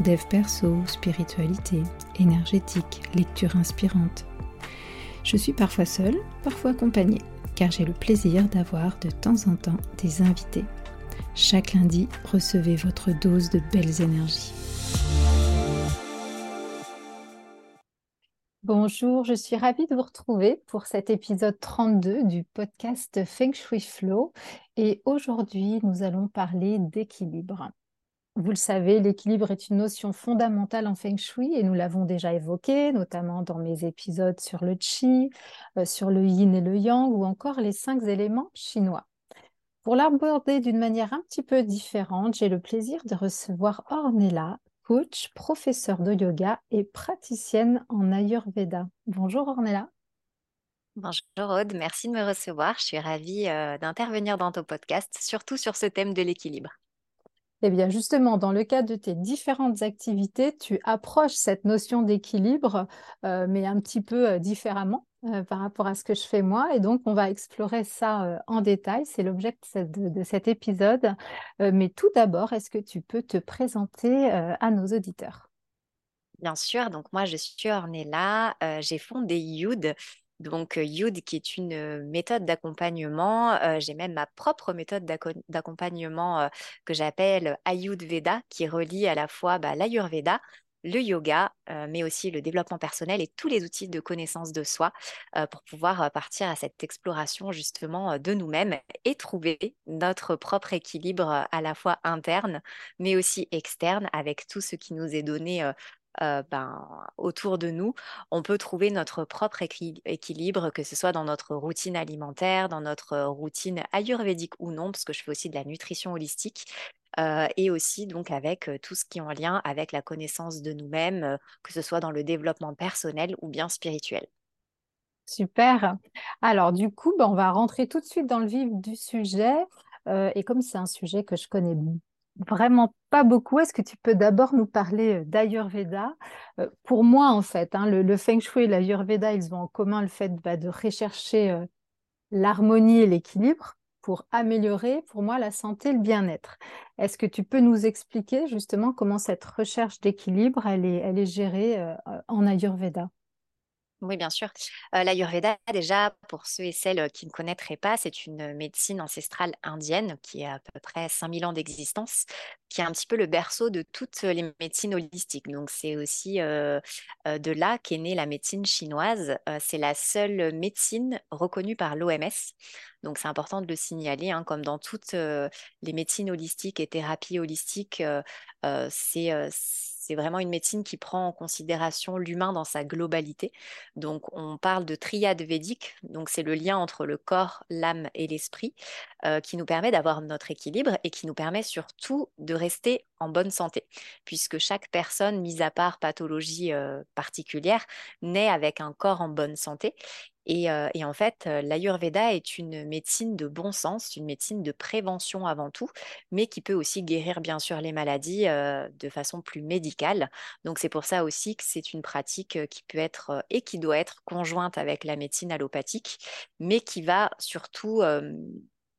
dev perso, spiritualité, énergétique, lecture inspirante. Je suis parfois seule, parfois accompagnée, car j'ai le plaisir d'avoir de temps en temps des invités. Chaque lundi, recevez votre dose de belles énergies. Bonjour, je suis ravie de vous retrouver pour cet épisode 32 du podcast Feng Shui Flow. Et aujourd'hui, nous allons parler d'équilibre. Vous le savez, l'équilibre est une notion fondamentale en feng shui et nous l'avons déjà évoqué, notamment dans mes épisodes sur le qi, euh, sur le yin et le yang ou encore les cinq éléments chinois. Pour l'aborder d'une manière un petit peu différente, j'ai le plaisir de recevoir Ornella, coach, professeur de yoga et praticienne en Ayurveda. Bonjour Ornella. Bonjour Aude, merci de me recevoir. Je suis ravie euh, d'intervenir dans ton podcast, surtout sur ce thème de l'équilibre. Eh bien, justement, dans le cadre de tes différentes activités, tu approches cette notion d'équilibre, euh, mais un petit peu euh, différemment euh, par rapport à ce que je fais moi. Et donc, on va explorer ça en détail. C'est l'objet de, cet épisode. mais tout d'abord, est-ce que tu peux te présenter à nos auditeurs? Bien sûr, donc moi je suis Ornella, j'ai fondé Youd, donc, Youd, qui est une méthode d'accompagnement, j'ai même ma propre méthode d'accompagnement que j'appelle Ayurveda, qui relie à la fois bah, l'Ayurveda, le yoga, mais aussi le développement personnel et tous les outils de connaissance de soi pour pouvoir partir à cette exploration justement de nous-mêmes et trouver notre propre équilibre à la fois interne, mais aussi externe avec tout ce qui nous est donné ben, autour de nous, on peut trouver notre propre équilibre, que ce soit dans notre routine alimentaire, dans notre routine ayurvédique ou non, parce que je fais aussi de la nutrition holistique. Euh, et aussi donc avec tout ce qui est en lien avec la connaissance de nous-mêmes, que ce soit dans le développement personnel ou bien spirituel. Super. Alors du coup, ben, on va rentrer tout de suite dans le vif du sujet. et comme c'est un sujet que je connais vraiment pas beaucoup. Est-ce que tu peux d'abord nous parler euh, d'Ayurveda? Euh, Pour moi, en fait, hein, le, Feng Shui et l'Ayurveda, ils ont en commun le fait bah, de rechercher euh, l'harmonie et l'équilibre pour améliorer, pour moi, la santé le bien-être. Est-ce que tu peux nous expliquer justement comment cette recherche d'équilibre, elle est gérée en Ayurveda? Oui, bien sûr. L'Ayurveda, déjà, pour ceux et celles qui ne connaîtraient pas, c'est une médecine ancestrale indienne qui a à peu près 5000 ans d'existence, qui est un petit peu le berceau de toutes les médecines holistiques. Donc, c'est aussi de là qu'est née la médecine chinoise. c'est la seule médecine reconnue par l'OMS. Donc, c'est important de le signaler, hein, comme dans toutes les médecines holistiques et thérapies holistiques, c'est c'est vraiment une médecine qui prend en considération l'humain dans sa globalité. Donc, on parle de triade védique. Donc, c'est le lien entre le corps, l'âme et l'esprit euh, qui nous permet d'avoir notre équilibre et qui nous permet surtout de rester en bonne santé, puisque chaque personne, mise à part pathologie euh, particulière, naît avec un corps en bonne santé euh, et, en fait, l'Ayurveda est une médecine de bon sens, une médecine de prévention avant tout, mais qui peut aussi guérir bien sûr les maladies de façon plus médicale. Donc c'est pour ça aussi que c'est une pratique qui peut être et qui doit être conjointe avec la médecine allopathique, mais qui va surtout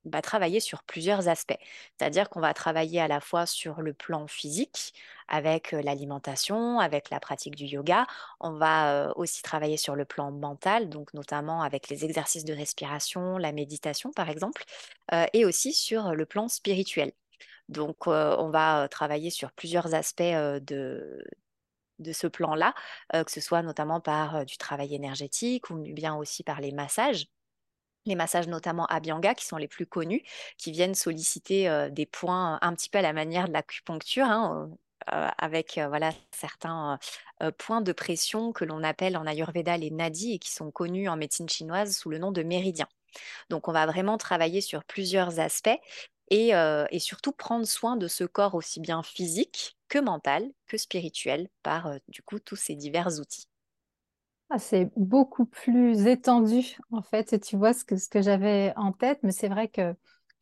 va travailler sur plusieurs aspects. C'est-à-dire qu'on va travailler à la fois sur le plan physique, avec l'alimentation, avec la pratique du yoga. On va aussi travailler sur le plan mental, donc notamment avec les exercices de respiration, la méditation par exemple, et aussi sur le plan spirituel. Donc on va travailler sur plusieurs aspects de, de ce plan-là, que ce soit notamment par du travail énergétique ou bien aussi par les massages les massages notamment Abhyanga qui sont les plus connus, qui viennent solliciter des points un petit peu à la manière de l'acupuncture, hein, avec voilà certains points de pression que l'on appelle en Ayurveda les nadis et qui sont connus en médecine chinoise sous le nom de méridiens. Donc on va vraiment travailler sur plusieurs aspects et, et surtout prendre soin de ce corps aussi bien physique que mentale, que spirituelle, par du coup tous ces divers outils. Ah, c'est beaucoup plus étendu, en fait, tu vois, ce que, j'avais en tête, mais c'est vrai que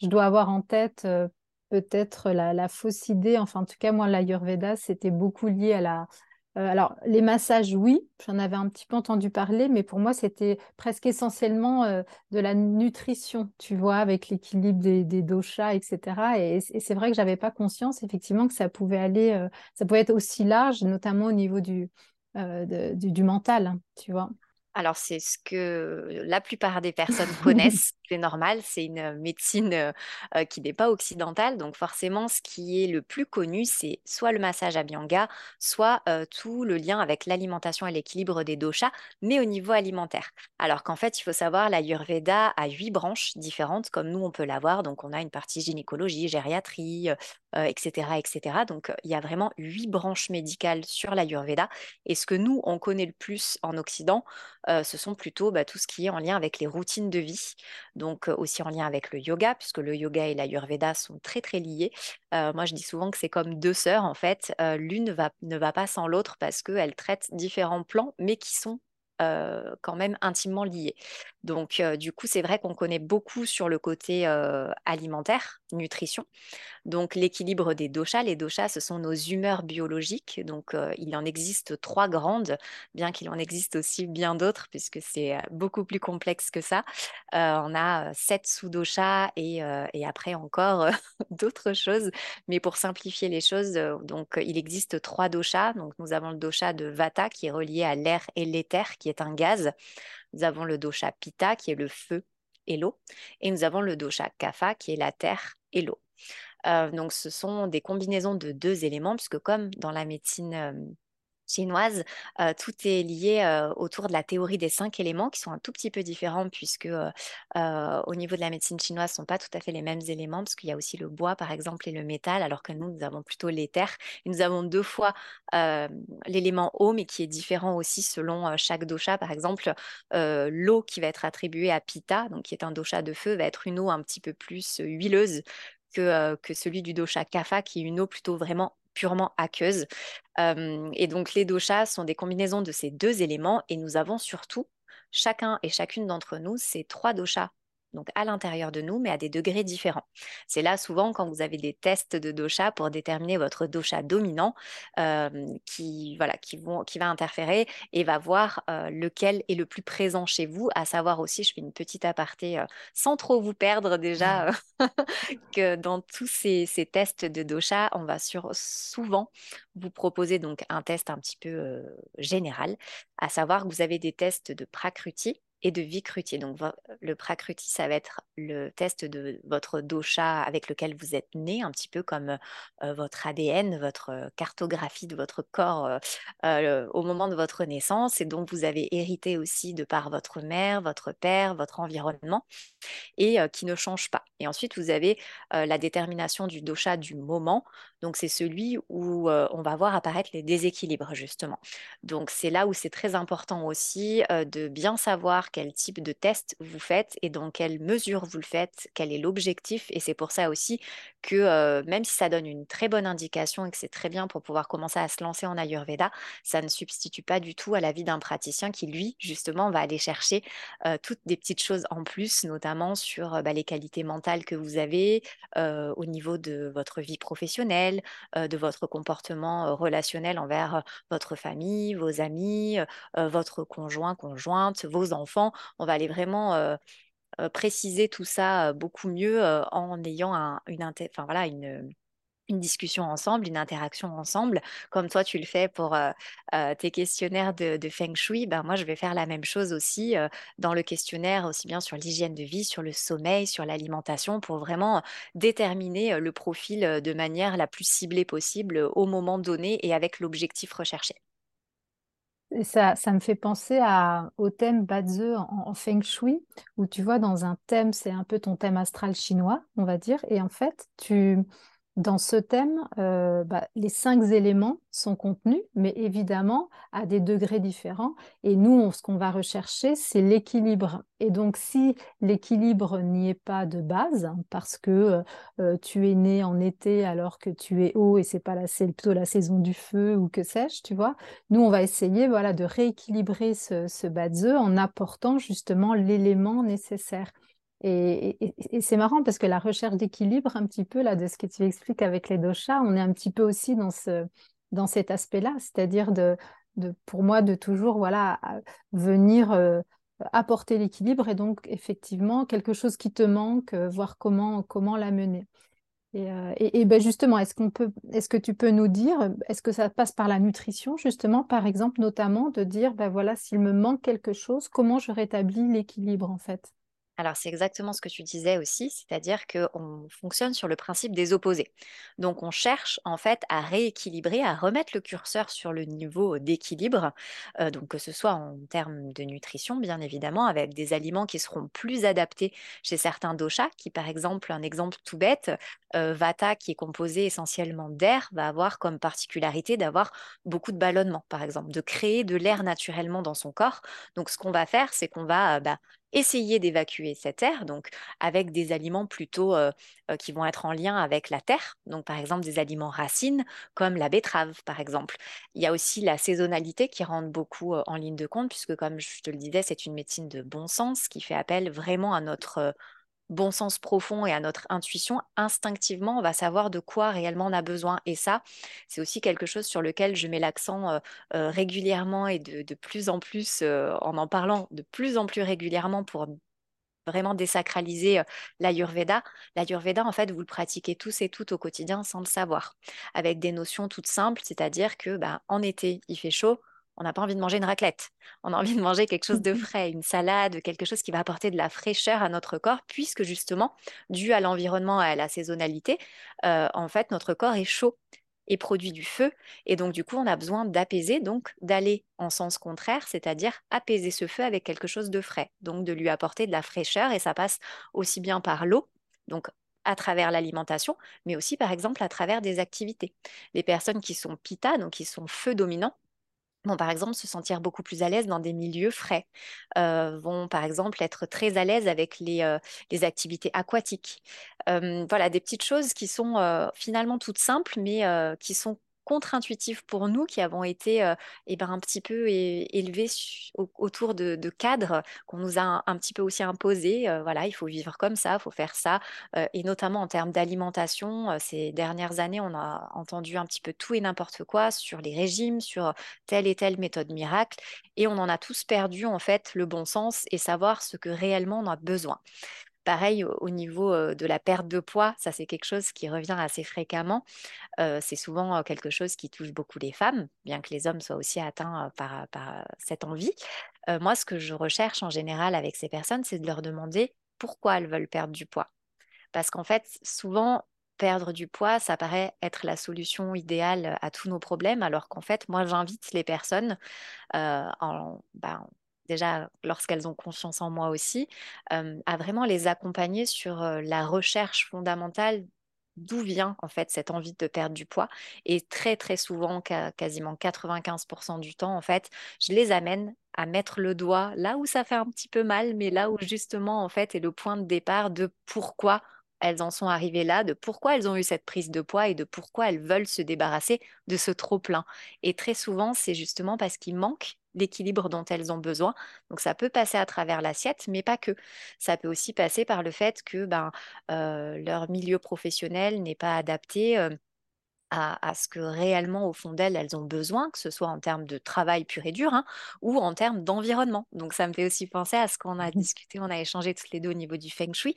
je dois avoir en tête euh, peut-être la, fausse idée, enfin, en tout cas, moi, l'Ayurveda, c'était beaucoup lié à la... Euh, alors, les massages, oui, j'en avais un petit peu entendu parler, mais pour moi, c'était presque essentiellement euh, de la nutrition, tu vois, avec l'équilibre des, des, doshas, etc. Et, et c'est vrai que j'avais pas conscience, effectivement, que ça pouvait aller, ça pouvait être aussi large, notamment au niveau du euh, du, mental, hein, tu vois. Alors, c'est ce que la plupart des personnes connaissent, c'est normal, c'est une médecine euh, qui n'est pas occidentale, donc forcément, ce qui est le plus connu, c'est soit le massage Abhyanga, soit euh, tout le lien avec l'alimentation et l'équilibre des doshas, mais au niveau alimentaire. Alors qu'en fait, il faut savoir, l'Ayurveda a huit branches différentes, comme nous, on peut l'avoir, donc on a une partie gynécologie, gériatrie, etc., etc. Donc, il y a vraiment huit branches médicales sur l'Ayurveda, et ce que nous, on connaît le plus en Occident, euh, ce sont plutôt bah, tout ce qui est en lien avec les routines de vie, donc euh, aussi en lien avec le yoga, puisque le yoga et l'ayurveda sont très très liés. Euh, moi, je dis souvent que c'est comme deux sœurs, en fait. L'une ne va pas sans l'autre parce qu'elles traitent différents plans, mais qui sont quand même intimement liés. Donc, du coup, c'est vrai qu'on connaît beaucoup sur le côté alimentaire, nutrition. Donc, l'équilibre des doshas. Les doshas, ce sont nos humeurs biologiques. Donc, il en existe trois grandes, bien qu'il en existe aussi bien d'autres, puisque c'est beaucoup plus complexe que ça. on a sept sous-doshas et, et, après encore d'autres choses. Mais pour simplifier les choses, donc, il existe trois doshas. Donc, nous avons le dosha de Vata qui est relié à l'air et l'éther, qui est un gaz. Nous avons le dosha Pitta qui est le feu et l'eau. Et nous avons le dosha Kapha qui est la terre et l'eau. Euh, donc ce sont des combinaisons de deux éléments, puisque comme dans la médecine euh, chinoise, tout est lié autour de la théorie des cinq éléments qui sont un tout petit peu différents puisque au niveau de la médecine chinoise, ce ne sont pas tout à fait les mêmes éléments parce qu'il y a aussi le bois par exemple et le métal alors que nous, nous avons plutôt l'éther. Et nous avons deux fois l'élément eau mais qui est différent aussi selon chaque dosha. Par exemple, l'eau qui va être attribuée à Pitta, donc qui est un dosha de feu, va être une eau un petit peu plus huileuse que, que, celui du dosha Kapha, qui est une eau plutôt vraiment purement aqueuse. et donc les doshas sont des combinaisons de ces deux éléments et nous avons surtout chacun et chacune d'entre nous ces trois doshas donc à l'intérieur de nous, mais à des degrés différents. C'est là souvent quand vous avez des tests de dosha pour déterminer votre dosha dominant qui, voilà, qui, vont, qui va interférer et va voir lequel est le plus présent chez vous, à savoir aussi, je fais une petite aparté sans trop vous perdre déjà, que dans tous ces, ces, tests de dosha, on va sur, souvent vous proposer donc un test un petit peu général, à savoir que vous avez des tests de prakruti et de Vikruti. Donc, le Prakruti, ça va être le test de votre dosha avec lequel vous êtes né, un petit peu comme euh, votre ADN, votre cartographie de votre corps euh, euh, au moment de votre naissance et donc vous avez hérité aussi de par votre mère, votre père, votre environnement et qui ne change pas. Et ensuite, vous avez la détermination du dosha du moment. Donc, c'est celui où on va voir apparaître les déséquilibres, justement. Donc, c'est là où c'est très important aussi de bien savoir quel type de test vous faites et dans quelle mesure vous le faites, quel est l'objectif. Et c'est pour ça aussi que même si ça donne une très bonne indication et que c'est très bien pour pouvoir commencer à se lancer en Ayurveda, ça ne substitue pas du tout à la vie d'un praticien qui, lui, justement, va aller chercher toutes des petites choses en plus, notamment sur bah, les qualités mentales que vous avez au niveau de votre vie professionnelle, de votre comportement relationnel envers votre famille, vos amis, votre conjoint, conjointe, vos enfants. On va aller vraiment préciser tout ça beaucoup mieux en ayant une discussion ensemble, une interaction ensemble, comme toi tu le fais pour tes questionnaires de, Feng Shui, ben moi je vais faire la même chose aussi dans le questionnaire, aussi bien sur l'hygiène de vie, sur le sommeil, sur l'alimentation, pour vraiment déterminer le profil de manière la plus ciblée possible au moment donné et avec l'objectif recherché. Ça, me fait penser au thème Bazi en, en, Feng Shui, où tu vois, dans un thème, c'est un peu ton thème astral chinois, on va dire. Et en fait, tu, dans ce thème, euh, bah, les cinq éléments sont contenus, mais évidemment à des degrés différents. Et nous, ce qu'on va rechercher, c'est l'équilibre. Et donc, si l'équilibre n'y est pas de base, hein, parce que euh, euh, tu es né en été alors que tu es haut et c'est pas la, plutôt la saison du feu ou que sais-je, tu vois, nous, on va essayer voilà, de rééquilibrer ce, ce en apportant justement l'élément nécessaire. Et, c'est marrant parce que la recherche d'équilibre, un petit peu là, de ce que tu expliques avec les doshas, on est un petit peu aussi dans, ce, dans cet aspect-là, c'est-à-dire de, de, pour moi de toujours voilà, venir euh, apporter l'équilibre et donc effectivement quelque chose qui te manque, euh, voir comment, comment l'amener. Et, euh, et, ben justement, est-ce qu'on peut, est-ce que tu peux nous dire, est-ce que ça passe par la nutrition justement, par exemple, notamment de dire, ben voilà, s'il me manque quelque chose, comment je rétablis l'équilibre en fait? Alors, c'est exactement ce que tu disais aussi, c'est-à-dire qu'on fonctionne sur le principe des opposés. Donc, on cherche en fait à rééquilibrer, à remettre le curseur sur le niveau d'équilibre, euh, donc que ce soit en termes de nutrition, bien évidemment, avec des aliments qui seront plus adaptés chez certains doshas, qui par exemple, un exemple tout bête, euh, Vata, qui est composé essentiellement d'air, va avoir comme particularité d'avoir beaucoup de ballonnement, par exemple, de créer de l'air naturellement dans son corps. Donc, ce qu'on va faire, c'est qu'on va euh, bah, essayer d'évacuer cet air, donc avec des aliments plutôt euh, euh, qui vont être en lien avec la terre, donc par exemple des aliments racines comme la betterave par exemple. Il y a aussi la saisonnalité qui rentre beaucoup euh, en ligne de compte puisque comme je te le disais, c'est une médecine de bon sens qui fait appel vraiment à notre bon sens profond et à notre intuition, instinctivement, on va savoir de quoi réellement on a besoin. Et ça, c'est aussi quelque chose sur lequel je mets l'accent euh, euh, régulièrement et de, plus en plus, euh, en en parlant de plus en plus régulièrement pour vraiment désacraliser l'Ayurveda. L'Ayurveda, en fait, vous le pratiquez tous et toutes au quotidien sans le savoir, avec des notions toutes simples, c'est-à-dire que bah, en été, il fait chaud, on n'a pas envie de manger une raclette. On a envie de manger quelque chose de frais, une salade, quelque chose qui va apporter de la fraîcheur à notre corps, puisque justement, dû à l'environnement et à la saisonnalité, euh, en fait, notre corps est chaud et produit du feu. Et donc, du coup, on a besoin d'apaiser, donc d'aller en sens contraire, c'est-à-dire apaiser ce feu avec quelque chose de frais, donc de lui apporter de la fraîcheur. Et ça passe aussi bien par l'eau, donc à travers l'alimentation, mais aussi par exemple à travers des activités. Les personnes qui sont pita, donc qui sont feu dominant, vont par exemple se sentir beaucoup plus à l'aise dans des milieux frais, euh, vont par exemple être très à l'aise avec les, euh, activités aquatiques. Euh, voilà, des petites choses qui sont finalement toutes simples, mais qui sont contre-intuitif pour nous qui avons été euh, eh ben, un petit peu élevés autour de, cadres qu'on nous a un, petit peu aussi imposés. Euh, voilà, il faut vivre comme ça, il faut faire ça. Euh, et notamment en termes d'alimentation, ces dernières années, on a entendu un petit peu tout et n'importe quoi sur les régimes, sur telle et telle méthode miracle. Et on en a tous perdu en fait le bon sens et savoir ce que réellement on a besoin. Pareil, au niveau de la perte de poids, ça c'est quelque chose qui revient assez fréquemment. c'est souvent quelque chose qui touche beaucoup les femmes, bien que les hommes soient aussi atteints par, cette envie. moi, ce que je recherche en général avec ces personnes, c'est de leur demander pourquoi elles veulent perdre du poids. Parce qu'en fait, souvent, perdre du poids, ça paraît être la solution idéale à tous nos problèmes, alors qu'en fait, moi, j'invite les personnes en, ben, déjà lorsqu'elles ont confiance en moi aussi, à vraiment les accompagner sur la recherche fondamentale d'où vient en fait cette envie de perdre du poids. Et très très souvent, quasiment 95% du temps, en fait, je les amène à mettre le doigt là où ça fait un petit peu mal, mais là où justement en fait est le point de départ de pourquoi elles en sont arrivées là, de pourquoi elles ont eu cette prise de poids et de pourquoi elles veulent se débarrasser de ce trop plein. Et très souvent, c'est justement parce qu'il manque l'équilibre dont elles ont besoin. Donc ça peut passer à travers l'assiette, mais pas que. Ça peut aussi passer par le fait que ben, euh, leur milieu professionnel n'est pas adapté. Euh, à, ce que réellement, au fond d'elles, elles ont besoin, que ce soit en termes de travail pur et dur hein, ou en termes d'environnement. Donc, ça me fait aussi penser à ce qu'on a mmh discuté, on a échangé toutes les deux au niveau du feng shui,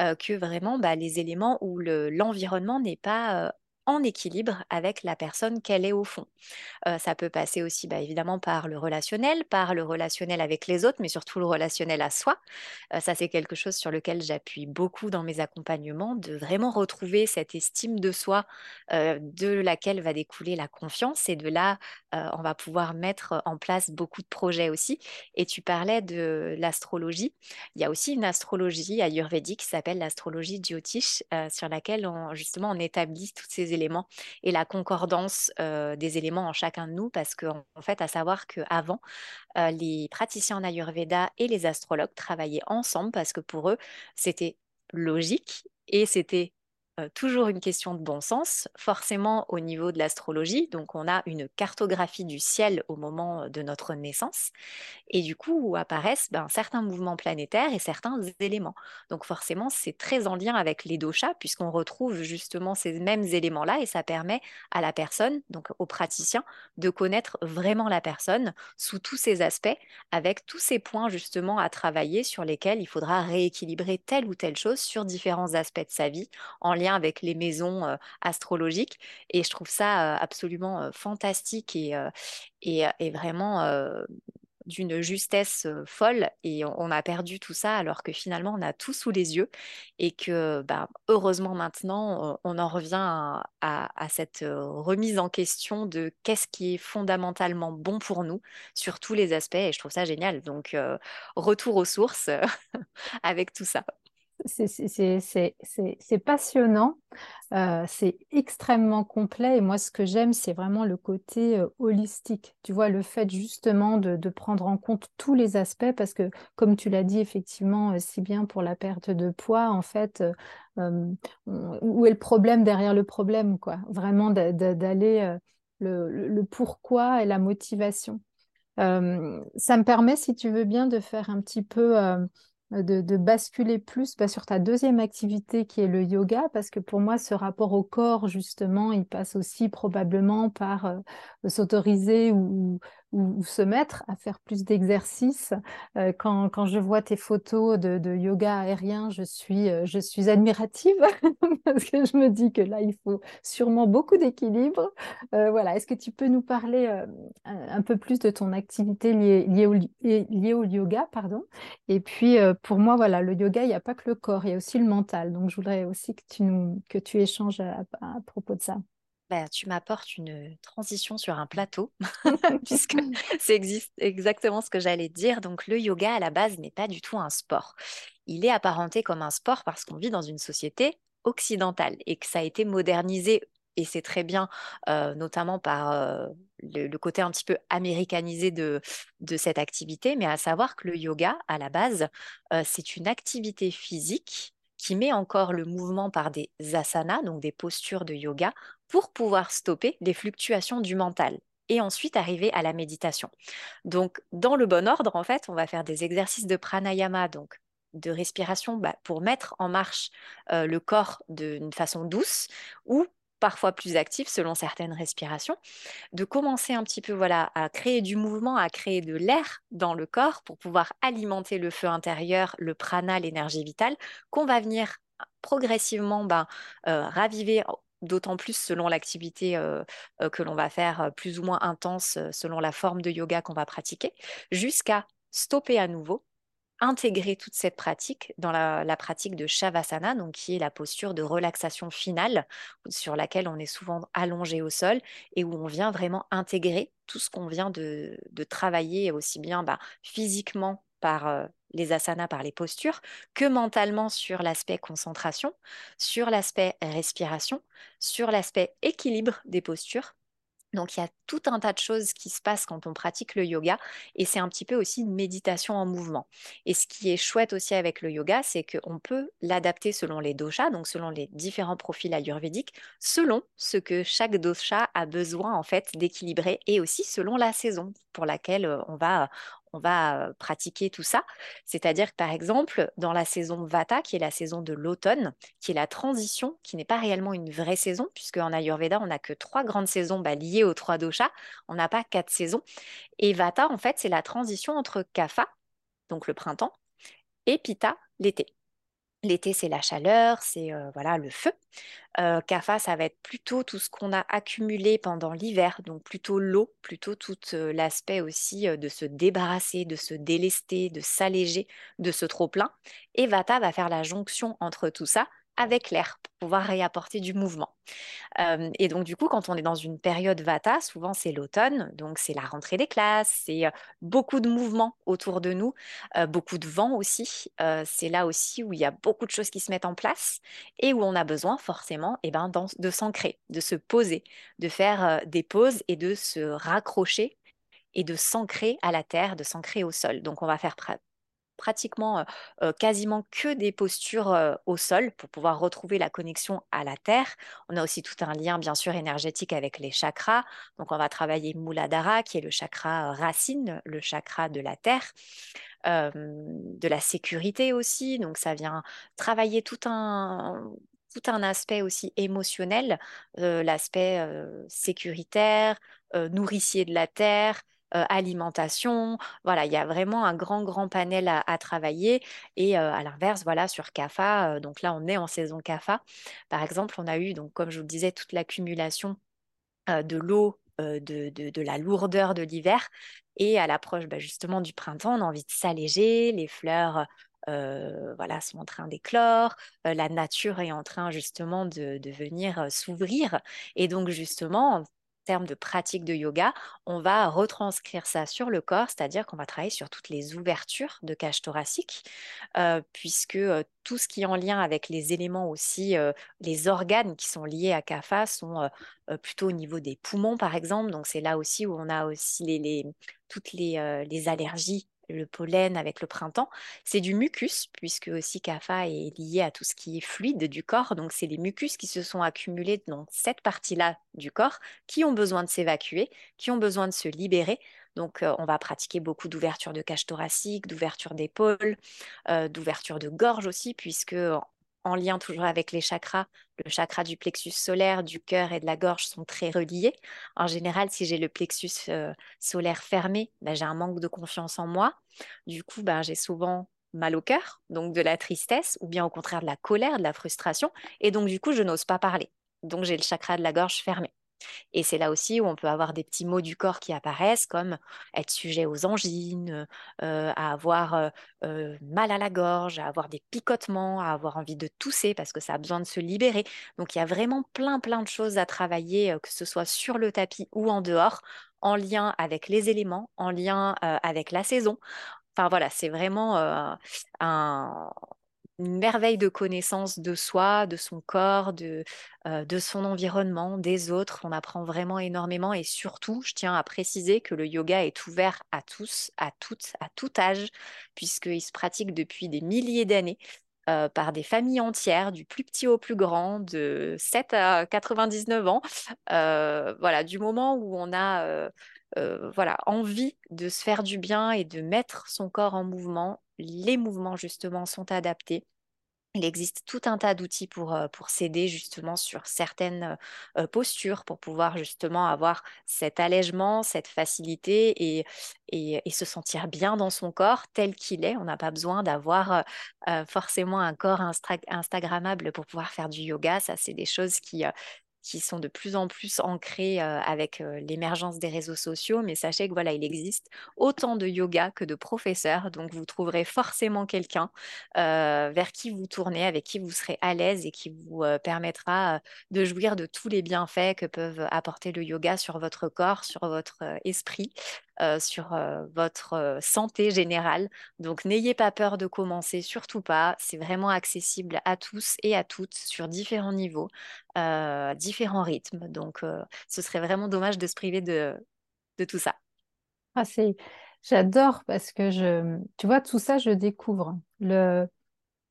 euh, que vraiment, bah, les éléments où l'environnement n'est pas en équilibre avec la personne qu'elle est au fond. Euh, ça peut passer aussi bah, évidemment par le relationnel, par le relationnel avec les autres, mais surtout le relationnel à soi. Euh, ça, c'est quelque chose sur lequel j'appuie beaucoup dans mes accompagnements, de vraiment retrouver cette estime de soi euh, de laquelle va découler la confiance. Et de là, on va pouvoir mettre en place beaucoup de projets aussi. Et tu parlais de l'astrologie. Il y a aussi une astrologie ayurvédique qui s'appelle l'astrologie Jyotish, sur laquelle on, justement on établit tous ces éléments et la concordance des éléments en chacun de nous, parce qu'en en fait, à savoir qu'avant, les praticiens en Ayurveda et les astrologues travaillaient ensemble parce que pour eux, c'était logique et c'était toujours une question de bon sens, forcément au niveau de l'astrologie. Donc, on a une cartographie du ciel au moment de notre naissance. Et du coup, où apparaissent ben, certains mouvements planétaires et certains éléments. Donc, forcément, c'est très en lien avec les doshas, puisqu'on retrouve justement ces mêmes éléments-là. Et ça permet à la personne, donc au praticien, de connaître vraiment la personne sous tous ses aspects, avec tous ces points justement à travailler sur lesquels il faudra rééquilibrer telle ou telle chose sur différents aspects de sa vie en avec les maisons astrologiques. Et je trouve ça absolument fantastique et, et, vraiment d'une justesse folle et on, a perdu tout ça alors que finalement on a tout sous les yeux et que bah, heureusement maintenant on en revient à, cette remise en question de qu'est-ce qui est fondamentalement bon pour nous sur tous les aspects et je trouve ça génial. Donc retour aux sources avec tout ça c'est passionnant, euh, c'est extrêmement complet et moi ce que j'aime c'est vraiment le côté euh, holistique, tu vois, le fait justement de, prendre en compte tous les aspects parce que comme tu l'as dit effectivement euh, si bien pour la perte de poids en fait, où est le problème derrière le problème quoi, vraiment d'aller le, pourquoi et la motivation. ça me permet si tu veux bien de faire un petit peu de, basculer plus bah, sur ta deuxième activité qui est le yoga, parce que pour moi, ce rapport au corps, justement, il passe aussi probablement par euh, s'autoriser ou, ou, se mettre à faire plus d'exercices. Euh, quand, quand, je vois tes photos de, yoga aérien, je suis, euh, je suis admirative parce que je me dis que là, il faut sûrement beaucoup d'équilibre. Euh, voilà, est-ce que tu peux nous parler un, peu plus de ton activité liée, liée, au, liée au, yoga, pardon? Et puis, pour moi, voilà, le yoga, il n'y a pas que le corps, il y a aussi le mental. Donc, je voudrais aussi que tu, nous, que tu échanges à propos de ça. Bah, tu m'apportes une transition sur un plateau, puisque c'est exactement ce que j'allais dire. Donc, le yoga, à la base, n'est pas du tout un sport. Il est apparenté comme un sport parce qu'on vit dans une société occidentale et que ça a été modernisé et c'est très bien, euh, notamment par euh, le, côté un petit peu américanisé de, de cette activité, mais à savoir que le yoga, à la base, euh, c'est une activité physique qui met encore le mouvement par des asanas, donc des postures de yoga, pour pouvoir stopper les fluctuations du mental et ensuite arriver à la méditation. Donc, dans le bon ordre, en fait, on va faire des exercices de pranayama, donc de respiration bah, pour mettre en marche euh, le corps d'une façon douce ou parfois plus actif selon certaines respirations, de commencer un petit peu voilà à créer du mouvement, à créer de l'air dans le corps pour pouvoir alimenter le feu intérieur, le prana, l'énergie vitale, qu'on va venir progressivement ben, euh, raviver d'autant plus selon l'activité que l'on va faire plus ou moins intense selon la forme de yoga qu'on va pratiquer, jusqu'à stopper à nouveau intégrer toute cette pratique dans la, pratique de Shavasana, donc qui est la posture de relaxation finale, sur laquelle on est souvent allongé au sol et où on vient vraiment intégrer tout ce qu'on vient de, travailler aussi bien bah, physiquement par les asanas, par les postures, que mentalement sur l'aspect concentration, sur l'aspect respiration, sur l'aspect équilibre des postures donc il y a tout un tas de choses qui se passent quand on pratique le yoga et c'est un petit peu aussi une méditation en mouvement. Et ce qui est chouette aussi avec le yoga, c'est qu'on peut l'adapter selon les doshas, donc selon les différents profils ayurvédiques, selon ce que chaque dosha a besoin en fait d'équilibrer et aussi selon la saison pour laquelle euh, on va on va pratiquer tout ça. C'est-à-dire que, par exemple, dans la saison Vata, qui est la saison de l'automne, qui est la transition, qui n'est pas réellement une vraie saison, puisque en Ayurveda, on n'a que trois grandes saisons bah, liées aux trois doshas, on n'a pas quatre saisons. Et Vata, en fait, c'est la transition entre Kapha, donc le printemps, et Pitta, l'été. L'été, c'est la chaleur, c'est voilà le feu. Kapha, ça va être plutôt tout ce qu'on a accumulé pendant l'hiver, donc plutôt l'eau, plutôt tout l'aspect aussi de se débarrasser, de se délester, de s'alléger de ce trop-plein. Et Vata va faire la jonction entre tout ça avec l'air pour pouvoir réapporter du mouvement. Euh, et donc, du coup, quand on est dans une période Vata, souvent c'est l'automne, donc c'est la rentrée des classes, c'est euh, beaucoup de mouvements autour de nous, euh, beaucoup de vent aussi. c'est là aussi où il y a beaucoup de choses qui se mettent en place et où on a besoin forcément eh ben, de s'ancrer, de se poser, de faire des pauses et de se raccrocher et de s'ancrer à la terre, de s'ancrer au sol. Donc, on va faire pratiquement quasiment que des postures au sol pour pouvoir retrouver la connexion à la terre. On a aussi tout un lien bien sûr énergétique avec les chakras. Donc on va travailler Muladhara qui est le chakra racine, le chakra de la terre. de la sécurité aussi, donc ça vient travailler tout un, tout un aspect aussi émotionnel, l'aspect sécuritaire, nourricier de la terre, euh, alimentation. Voilà, il y a vraiment un grand, grand panel à, travailler. Et euh, à l'inverse, voilà, sur CAFA, euh, donc là, on est en saison CAFA. Par exemple, on a eu, donc, comme je vous le disais, toute l'accumulation de l'eau, de, de, la lourdeur de l'hiver. Et à l'approche bah, justement du printemps, on a envie de s'alléger, les fleurs voilà, sont en train d'éclore, la nature est en train justement de, de venir s'ouvrir. Et donc justement, termes de pratique de yoga, on va retranscrire ça sur le corps, c'est-à-dire qu'on va travailler sur toutes les ouvertures de cage thoracique, euh, puisque euh, tout ce qui est en lien avec les éléments aussi, euh, les organes qui sont liés à CAFA sont plutôt au niveau des poumons, par exemple. Donc c'est là aussi où on a aussi toutes les allergies le pollen avec le printemps, c'est du mucus, puisque aussi CAFA est lié à tout ce qui est fluide du corps. Donc, c'est les mucus qui se sont accumulés dans cette partie-là du corps qui ont besoin de s'évacuer, qui ont besoin de se libérer. Donc, euh, on va pratiquer beaucoup d'ouverture de cage thoracique, d'ouverture d'épaule, euh, d'ouverture de gorge aussi, puisque en lien toujours avec les chakras. Le chakra du plexus solaire, du cœur et de la gorge sont très reliés. En général, si j'ai le plexus euh, solaire fermé, ben, j'ai un manque de confiance en moi. Du coup, ben, j'ai souvent mal au cœur, donc de la tristesse, ou bien au contraire de la colère, de la frustration. Et donc, du coup, je n'ose pas parler. Donc, j'ai le chakra de la gorge fermé. Et c'est là aussi où on peut avoir des petits mots du corps qui apparaissent, comme être sujet aux angines, euh, à avoir euh, euh, mal à la gorge, à avoir des picotements, à avoir envie de tousser parce que ça a besoin de se libérer. Donc il y a vraiment plein, plein de choses à travailler, que ce soit sur le tapis ou en dehors, en lien avec les éléments, en lien avec la saison. Enfin voilà, c'est vraiment un, une merveille de connaissance de soi, de son corps, de, euh, de son environnement, des autres. On apprend vraiment énormément et surtout, je tiens à préciser que le yoga est ouvert à tous, à toutes, à tout âge, puisqu'il se pratique depuis des milliers d'années. Euh, par des familles entières, du plus petit au plus grand, de 7 à 99 ans. Euh, voilà, du moment où on a voilà, envie de se faire du bien et de mettre son corps en mouvement, les mouvements justement sont adaptés. Il existe tout un tas d'outils pour, pour s'aider justement sur certaines postures, pour pouvoir justement avoir cet allègement, cette facilité et, et, se sentir bien dans son corps tel qu'il est. On n'a pas besoin d'avoir forcément un corps Instagrammable pour pouvoir faire du yoga. Ça, c'est des choses qui, qui sont de plus en plus ancrés avec l'émergence des réseaux sociaux. Mais sachez que voilà, il existe autant de yoga que de professeurs. Donc, vous trouverez forcément quelqu'un vers qui vous tournez, avec qui vous serez à l'aise et qui vous permettra de jouir de tous les bienfaits que peuvent apporter le yoga sur votre corps, sur votre esprit. Euh, sur euh, votre euh, santé générale. Donc n'ayez pas peur de commencer, surtout pas. C'est vraiment accessible à tous et à toutes sur différents niveaux, différents rythmes. Donc ce serait vraiment dommage de se priver de, de tout ça. Ah, J'adore parce que je, tu vois, tout ça, je découvre. Le,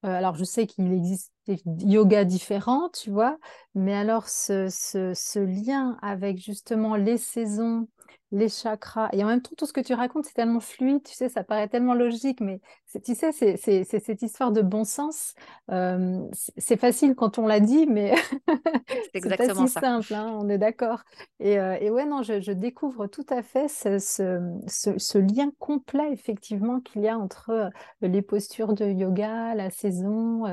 alors, je sais qu'il existe des yogas différents, tu vois. Mais alors, ce, ce lien avec justement les saisons, les chakras. Et en même temps, tout ce que tu racontes, c'est tellement fluide, tu sais, ça paraît tellement logique, mais tu sais, c'est cette histoire de bon sens. Euh, c'est facile quand on l'a dit, mais c'est pas si simple, hein, on est d'accord. Et, euh, et, ouais, non, je, je, découvre tout à fait ce, ce, ce, lien complet, effectivement, qu'il y a entre les postures de yoga, la saison,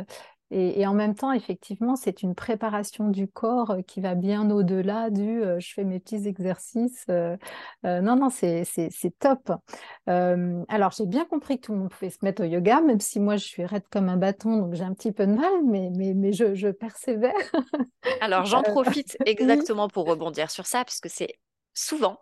et, en même temps, effectivement, c'est une préparation du corps euh, qui va bien au-delà du euh, je fais mes petits exercices. Euh, non, non, c'est top. alors, j'ai bien compris que tout le monde pouvait se mettre au yoga, même si moi, je suis raide comme un bâton, donc j'ai un petit peu de mal, mais, mais, mais je, je persévère. alors, j'en profite exactement pour rebondir sur ça, puisque c'est souvent,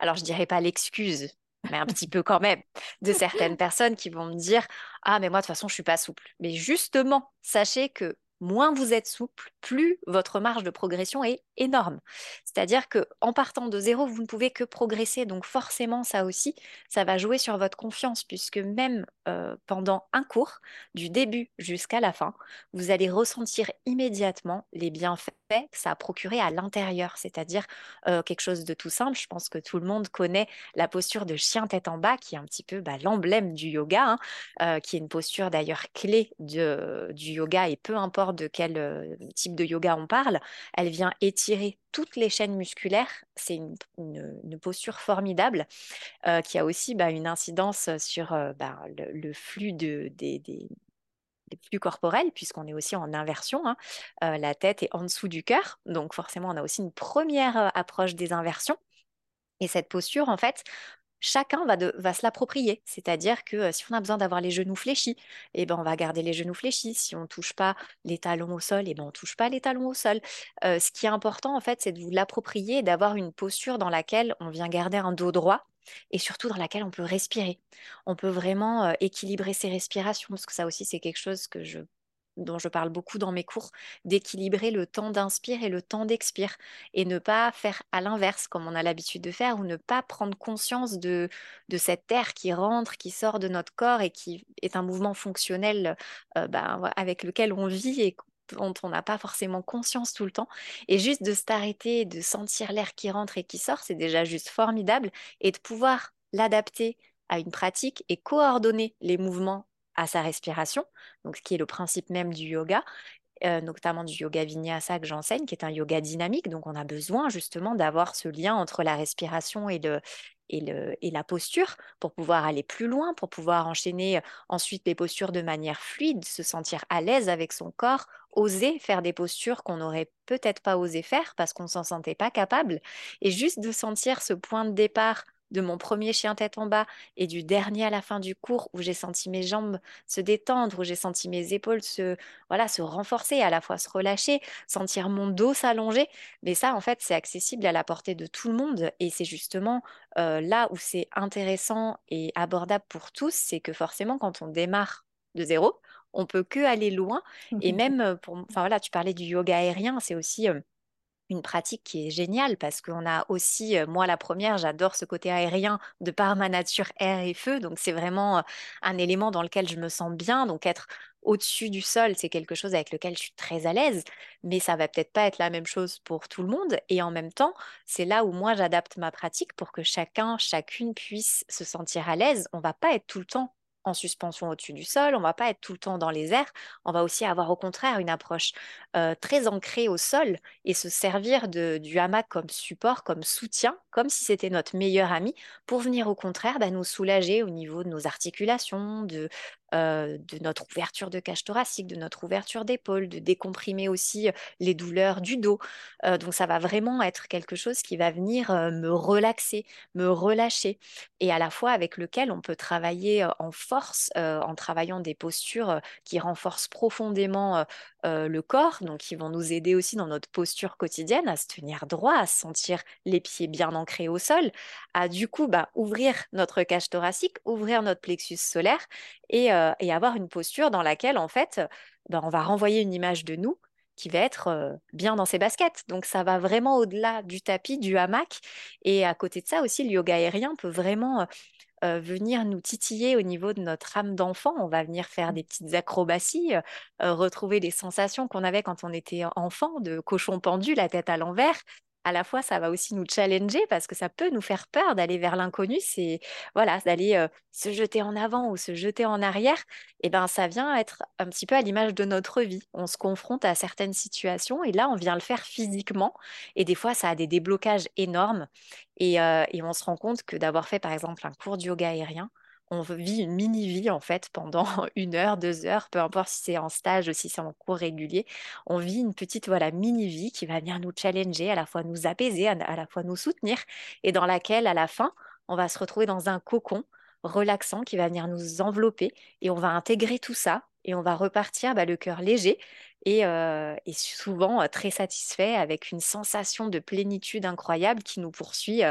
alors je dirais pas l'excuse, mais un petit peu quand même, de certaines personnes qui vont me dire Ah, mais moi, de toute façon, je suis pas souple. Mais justement, sachez que moins vous êtes souple, plus votre marge de progression est énorme. C'est-à-dire que en partant de zéro, vous ne pouvez que progresser. Donc forcément, ça aussi, ça va jouer sur votre confiance, puisque même euh, pendant un cours, du début jusqu'à la fin, vous allez ressentir immédiatement les bienfaits que ça a procuré à l'intérieur, c'est-à-dire euh, quelque chose de tout simple. Je pense que tout le monde connaît la posture de chien tête en bas, qui est un petit peu bah, l'emblème du yoga, hein, euh, qui est une posture d'ailleurs clé du yoga, et peu importe de quel type de yoga on parle, elle vient étirer toutes les chaînes musculaires. C'est une, posture formidable qui a aussi bah, une incidence sur bah, le, flux de, des, flux corporels, puisqu'on est aussi en inversion. Hein. la tête est en dessous du cœur, donc forcément, on a aussi une première approche des inversions. Et cette posture, en fait, chacun va, se l'approprier. C'est-à-dire que euh, si on a besoin d'avoir les genoux fléchis, eh ben, on va garder les genoux fléchis. Si on ne touche pas les talons au sol, eh ben, on ne touche pas les talons au sol. Euh, ce qui est important, en fait, c'est de vous l'approprier et d'avoir une posture dans laquelle on vient garder un dos droit et surtout dans laquelle on peut respirer. On peut vraiment euh, équilibrer ses respirations, parce que ça aussi, c'est quelque chose que je dont je parle beaucoup dans mes cours, d'équilibrer le temps d'inspire et le temps d'expire, et ne pas faire à l'inverse comme on a l'habitude de faire, ou ne pas prendre conscience de, de cet air qui rentre, qui sort de notre corps et qui est un mouvement fonctionnel euh, ben, avec lequel on vit et dont on n'a pas forcément conscience tout le temps. Et juste de s'arrêter, de sentir l'air qui rentre et qui sort, c'est déjà juste formidable, et de pouvoir l'adapter à une pratique et coordonner les mouvements à sa respiration, donc ce qui est le principe même du yoga, euh, notamment du yoga vinyasa que j'enseigne, qui est un yoga dynamique. Donc on a besoin justement d'avoir ce lien entre la respiration et, le, et, le, et la posture pour pouvoir aller plus loin, pour pouvoir enchaîner euh, ensuite les postures de manière fluide, se sentir à l'aise avec son corps, oser faire des postures qu'on n'aurait peut-être pas osé faire parce qu'on ne s'en sentait pas capable. Et juste de sentir ce point de départ de mon premier chien tête en bas et du dernier à la fin du cours où j'ai senti mes jambes se détendre, où j'ai senti mes épaules se, voilà, se renforcer, à la fois se relâcher, sentir mon dos s'allonger. Mais ça, en fait, c'est accessible à la portée de tout le monde et c'est justement euh, là où c'est intéressant et abordable pour tous, c'est que forcément, quand on démarre de zéro, on peut que aller loin. Et même euh, pour, enfin voilà, tu parlais du yoga aérien, c'est aussi euh, une pratique qui est géniale parce qu'on a aussi, moi la première, j'adore ce côté aérien de par ma nature air et feu, donc c'est vraiment un élément dans lequel je me sens bien, donc être au-dessus du sol, c'est quelque chose avec lequel je suis très à l'aise, mais ça va peut-être pas être la même chose pour tout le monde. Et en même temps, c'est là où moi j'adapte ma pratique pour que chacun, chacune puisse se sentir à l'aise. On va pas être tout le temps en suspension au-dessus du sol, on va pas être tout le temps dans les airs, on va aussi avoir au contraire une approche très ancrée au sol et se servir du hamac comme support, comme soutien, comme si c'était notre meilleur ami, pour venir au contraire bah, nous soulager au niveau de nos articulations, de, euh, de notre ouverture de cage thoracique, de notre ouverture d'épaule, de décomprimer aussi euh, les douleurs du dos. Euh, donc ça va vraiment être quelque chose qui va venir me relaxer, me relâcher, et à la fois avec lequel on peut travailler en force en travaillant des postures qui renforcent profondément le corps, donc qui vont nous aider aussi dans notre posture quotidienne à se tenir droit, à se sentir les pieds bien ancrés au sol, à du coup bah, ouvrir notre cage thoracique, ouvrir notre plexus solaire et, euh, avoir une posture dans laquelle, en fait, ben, on va renvoyer une image de nous qui va être euh, bien dans ses baskets. Donc ça va vraiment au-delà du tapis, du hamac. Et à côté de ça aussi, le yoga aérien peut vraiment venir nous titiller au niveau de notre âme d'enfant. On va venir faire des petites acrobaties, retrouver les sensations qu'on avait quand on était enfant, de cochon pendu, la tête à l'envers à la fois, ça va aussi nous challenger parce que ça peut nous faire peur d'aller vers l'inconnu. C'est voilà, d'aller se jeter en avant ou se jeter en arrière. Et ben, ça vient être un petit peu à l'image de notre vie. On se confronte à certaines situations et là, on vient le faire physiquement. Et des fois, ça a des déblocages énormes. Et, et on se rend compte que d'avoir fait, par exemple, un cours de yoga aérien, on vit une mini-vie en fait pendant une heure, deux heures, peu importe si c'est en stage ou si c'est en cours régulier. On vit une petite voilà mini-vie qui va venir nous challenger, à la fois nous apaiser, à, la fois nous soutenir, et dans laquelle à la fin, on va se retrouver dans un cocon relaxant qui va venir nous envelopper et on va intégrer tout ça et on va repartir bah, le cœur léger et, euh, souvent euh, très satisfait avec une sensation de plénitude incroyable qui nous poursuit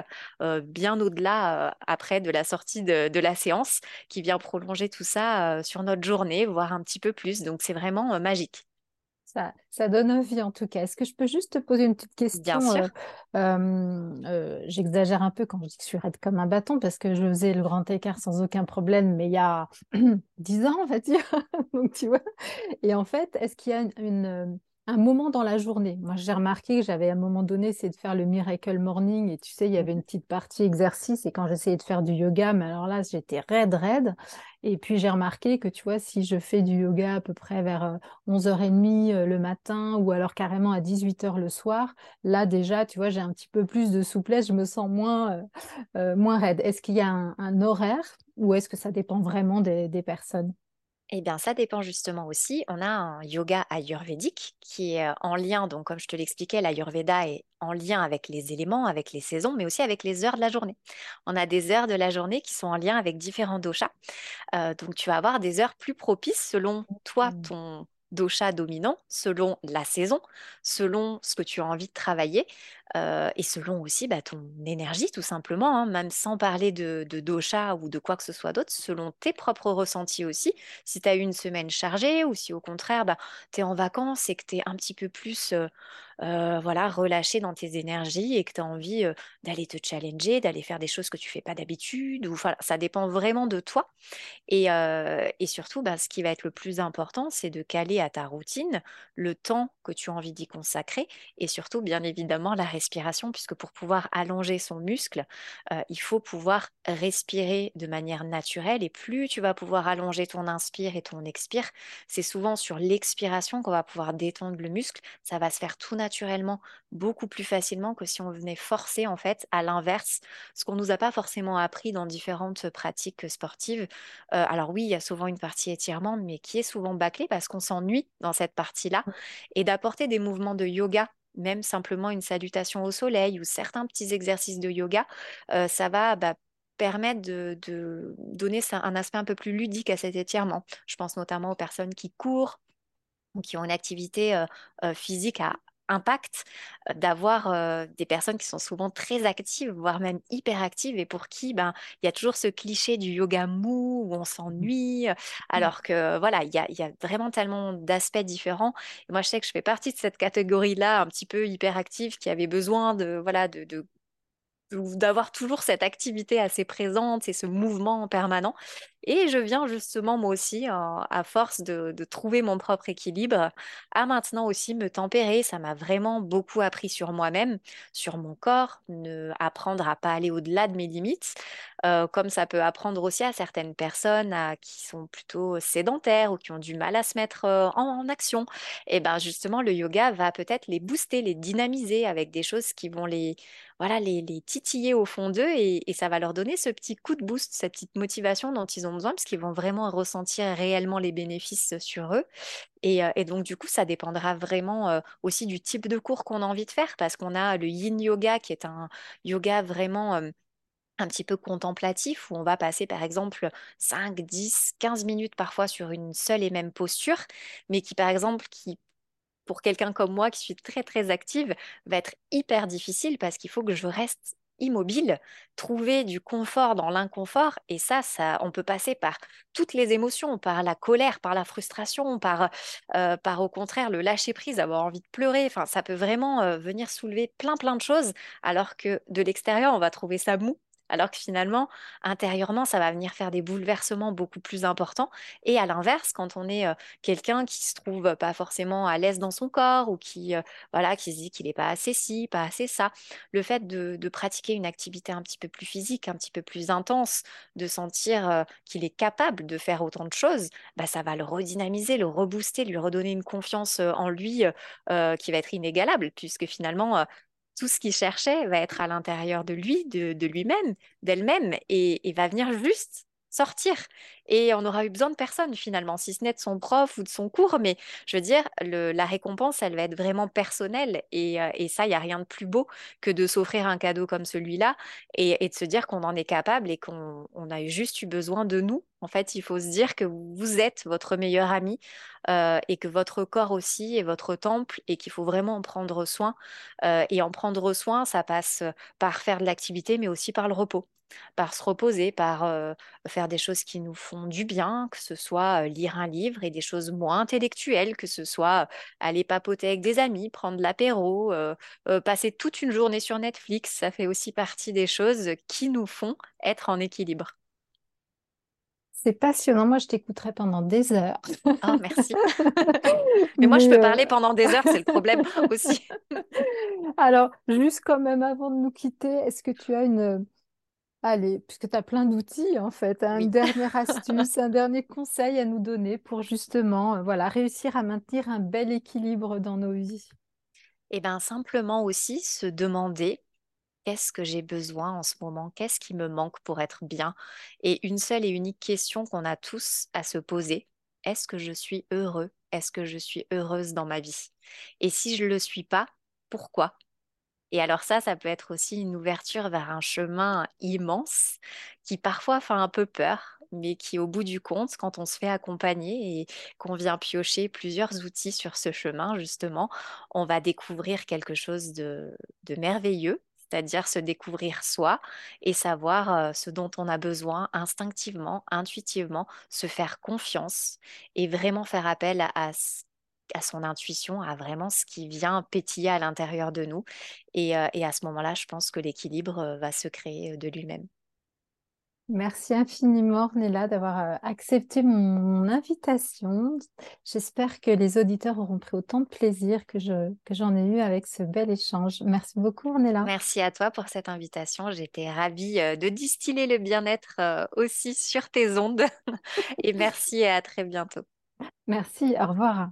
euh, bien au-delà après de la sortie de, la séance, qui vient prolonger tout ça sur notre journée, voire un petit peu plus. Donc c'est vraiment magique. Ça, ça, donne envie en tout cas. Est-ce que je peux juste te poser une petite question Bien sûr. J'exagère un peu quand je dis que je suis raide comme un bâton parce que je faisais le grand écart sans aucun problème, mais il y a dix ans, on va dire. Donc tu vois. Et en fait, est-ce qu'il y a une un moment dans la journée. Moi, j'ai remarqué que j'avais à un moment donné essayé de faire le Miracle Morning et tu sais, il y avait une petite partie exercice et quand j'essayais de faire du yoga, mais alors là, j'étais raide, raide. Et puis, j'ai remarqué que tu vois, si je fais du yoga à peu près vers 11h30 euh, euh, le matin ou alors carrément à 18h le soir, là, déjà, tu vois, j'ai un petit peu plus de souplesse, je me sens moins, euh, moins raide. Est-ce qu'il y a un, horaire ou est-ce que ça dépend vraiment des personnes? Eh bien, ça dépend justement aussi. On a un yoga ayurvédique qui est en lien, donc comme je te l'expliquais, l'ayurveda est en lien avec les éléments, avec les saisons, mais aussi avec les heures de la journée. On a des heures de la journée qui sont en lien avec différents doshas. donc, tu vas avoir des heures plus propices selon toi, mmh. ton dosha dominant, selon la saison, selon ce que tu as envie de travailler et selon aussi bah, ton énergie tout simplement, hein, même sans parler de, dosha ou de quoi que ce soit d'autre, selon tes propres ressentis aussi. Si tu as eu une semaine chargée ou si au contraire bah, tu es en vacances et que tu es un petit peu plus voilà, relâché dans tes énergies et que tu as envie d'aller te challenger, d'aller faire des choses que tu fais pas d'habitude, ou ça dépend vraiment de toi. Et, et surtout, bah, ce qui va être le plus important, c'est de caler à ta routine le temps que tu as envie d'y consacrer et surtout, bien évidemment, la respiration, puisque pour pouvoir allonger son muscle, euh, il faut pouvoir respirer de manière naturelle. Et plus tu vas pouvoir allonger ton inspire et ton expire, c'est souvent sur l'expiration qu'on va pouvoir détendre le muscle. Ça va se faire tout naturellement, beaucoup plus facilement que si on venait forcer, en fait, à l'inverse, ce qu'on nous a pas forcément appris dans différentes pratiques sportives. Euh, alors oui, il y a souvent une partie étirement, mais qui est souvent bâclée parce qu'on s'ennuie dans cette partie-là. Et d'apporter des mouvements de yoga même simplement une salutation au soleil ou certains petits exercices de yoga, euh, ça va bah, permettre de, donner un aspect un peu plus ludique à cet étirement. Je pense notamment aux personnes qui courent ou qui ont une activité euh, physique à impact euh, d'avoir euh, des personnes qui sont souvent très actives, voire même hyper actives, et pour qui ben, il y a toujours ce cliché du yoga mou où on s'ennuie, euh, alors que voilà, il y a, y a, vraiment tellement d'aspects différents. Et moi, je sais que je fais partie de cette catégorie-là, un petit peu hyperactive, qui avait besoin de, voilà, de, de d'avoir toujours cette activité assez présente et ce mouvement permanent. Et je viens justement, moi aussi, à force de, trouver mon propre équilibre, à maintenant aussi me tempérer. Ça m'a vraiment beaucoup appris sur moi-même, sur mon corps, ne, apprendre à pas aller au-delà de mes limites, euh, comme ça peut apprendre aussi à certaines personnes qui sont plutôt sédentaires ou qui ont du mal à se mettre euh, en, action. Et ben justement, le yoga va peut-être les booster, les dynamiser avec des choses qui vont les voilà, les, titiller au fond d'eux et, et, ça va leur donner ce petit coup de boost, cette petite motivation dont ils ont besoin parce qu'ils vont vraiment ressentir réellement les bénéfices sur eux. Et, euh, donc, du coup, ça dépendra vraiment euh, aussi du type de cours qu'on a envie de faire parce qu'on a le yin yoga qui est un yoga vraiment... Un petit peu contemplatif où on va passer par exemple 5, 10, 15 minutes parfois sur une seule et même posture, mais qui par exemple qui pour quelqu'un comme moi qui suis très très active, va être hyper difficile parce qu'il faut que je reste immobile, trouver du confort dans l'inconfort. Et ça, ça, on peut passer par toutes les émotions, par la colère, par la frustration, par, euh, par au contraire le lâcher prise, avoir envie de pleurer. Enfin, ça peut vraiment euh, venir soulever plein plein de choses, alors que de l'extérieur, on va trouver ça mou alors que finalement, intérieurement, ça va venir faire des bouleversements beaucoup plus importants. Et à l'inverse, quand on est quelqu'un qui se trouve pas forcément à l'aise dans son corps ou qui, voilà, qui se dit qu'il n'est pas assez ci, pas assez ça, le fait de, pratiquer une activité un petit peu plus physique, un petit peu plus intense, de sentir qu'il est capable de faire autant de choses, bah, ça va le redynamiser, le rebooster, lui redonner une confiance en lui qui va être inégalable, puisque finalement, tout ce qu'il cherchait va être à l'intérieur de lui, de, lui-même, d'elle-même, et, va venir juste sortir. Et on aura eu besoin de personne finalement, si ce n'est de son prof ou de son cours, mais je veux dire, la récompense, elle va être vraiment personnelle. Et, euh, ça, il n'y a rien de plus beau que de s'offrir un cadeau comme celui-là et, de se dire qu'on en est capable et qu'on a juste eu besoin de nous. En fait, il faut se dire que vous êtes votre meilleur ami euh, et que votre corps aussi est votre temple et qu'il faut vraiment en prendre soin. Euh, et en prendre soin, ça passe par faire de l'activité, mais aussi par le repos par se reposer, par faire des choses qui nous font du bien, que ce soit lire un livre et des choses moins intellectuelles, que ce soit aller papoter avec des amis, prendre l'apéro, passer toute une journée sur Netflix. Ça fait aussi partie des choses qui nous font être en équilibre. C'est passionnant. Moi, je t'écouterai pendant des heures. Oh, merci. Mais moi, je peux parler pendant des heures, c'est le problème aussi. Alors, juste quand même avant de nous quitter, est-ce que tu as une, Allez, puisque tu as plein d'outils en fait, hein, une dernière astuce, un dernier conseil à nous donner pour justement euh, voilà, réussir à maintenir un bel équilibre dans nos vies. Eh bien, simplement aussi se demander qu'est-ce que j'ai besoin en ce moment, qu'est-ce qui me manque pour être bien? Et une seule et unique question qu'on a tous à se poser, est-ce que je suis heureux? Est-ce que je suis heureuse dans ma vie? Et si je ne le suis pas, pourquoi? Et alors ça, ça peut être aussi une ouverture vers un chemin immense qui parfois fait un peu peur, mais qui au bout du compte, quand on se fait accompagner et qu'on vient piocher plusieurs outils sur ce chemin, justement, on va découvrir quelque chose de, merveilleux c'est-à-dire se découvrir soi et savoir euh, ce dont on a besoin instinctivement, intuitivement, se faire confiance et vraiment faire appel à, à à son intuition, à vraiment ce qui vient pétiller à l'intérieur de nous. Et, euh, à ce moment-là, je pense que l'équilibre euh, va se créer euh, de lui-même. Merci infiniment, Ornella, d'avoir accepté mon invitation. J'espère que les auditeurs auront pris autant de plaisir que, je, que j'en ai eu avec ce bel échange. Merci beaucoup, Ornella. Merci à toi pour cette invitation. J'étais ravie de distiller le bien-être aussi sur tes ondes. et merci et à très bientôt. Merci, au revoir.